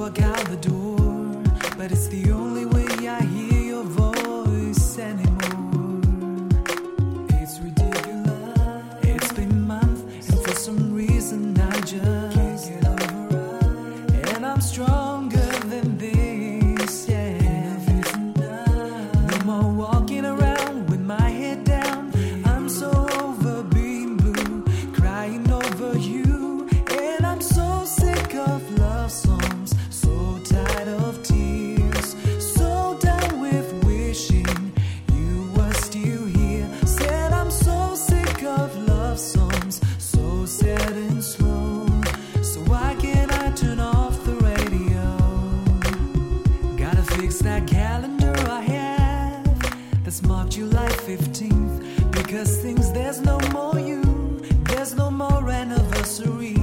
walk out the door, but it's the only 15th because things there's no more you, there's no more anniversary.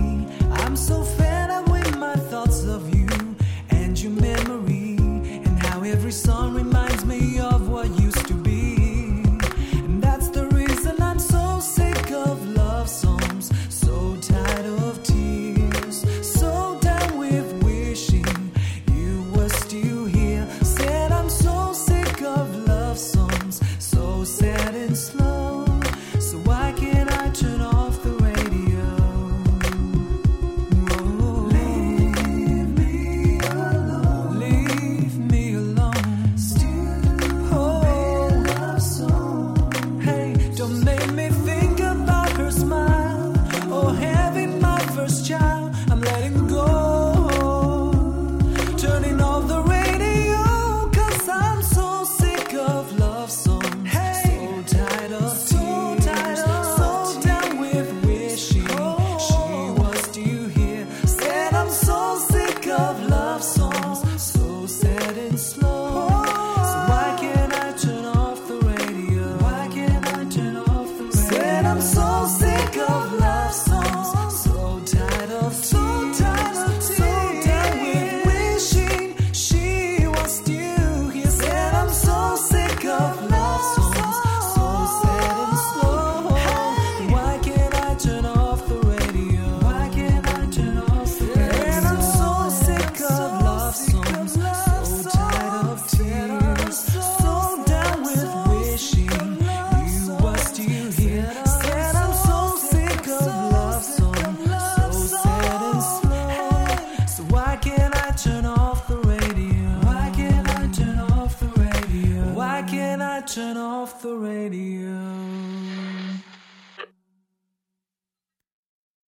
turn off the radio.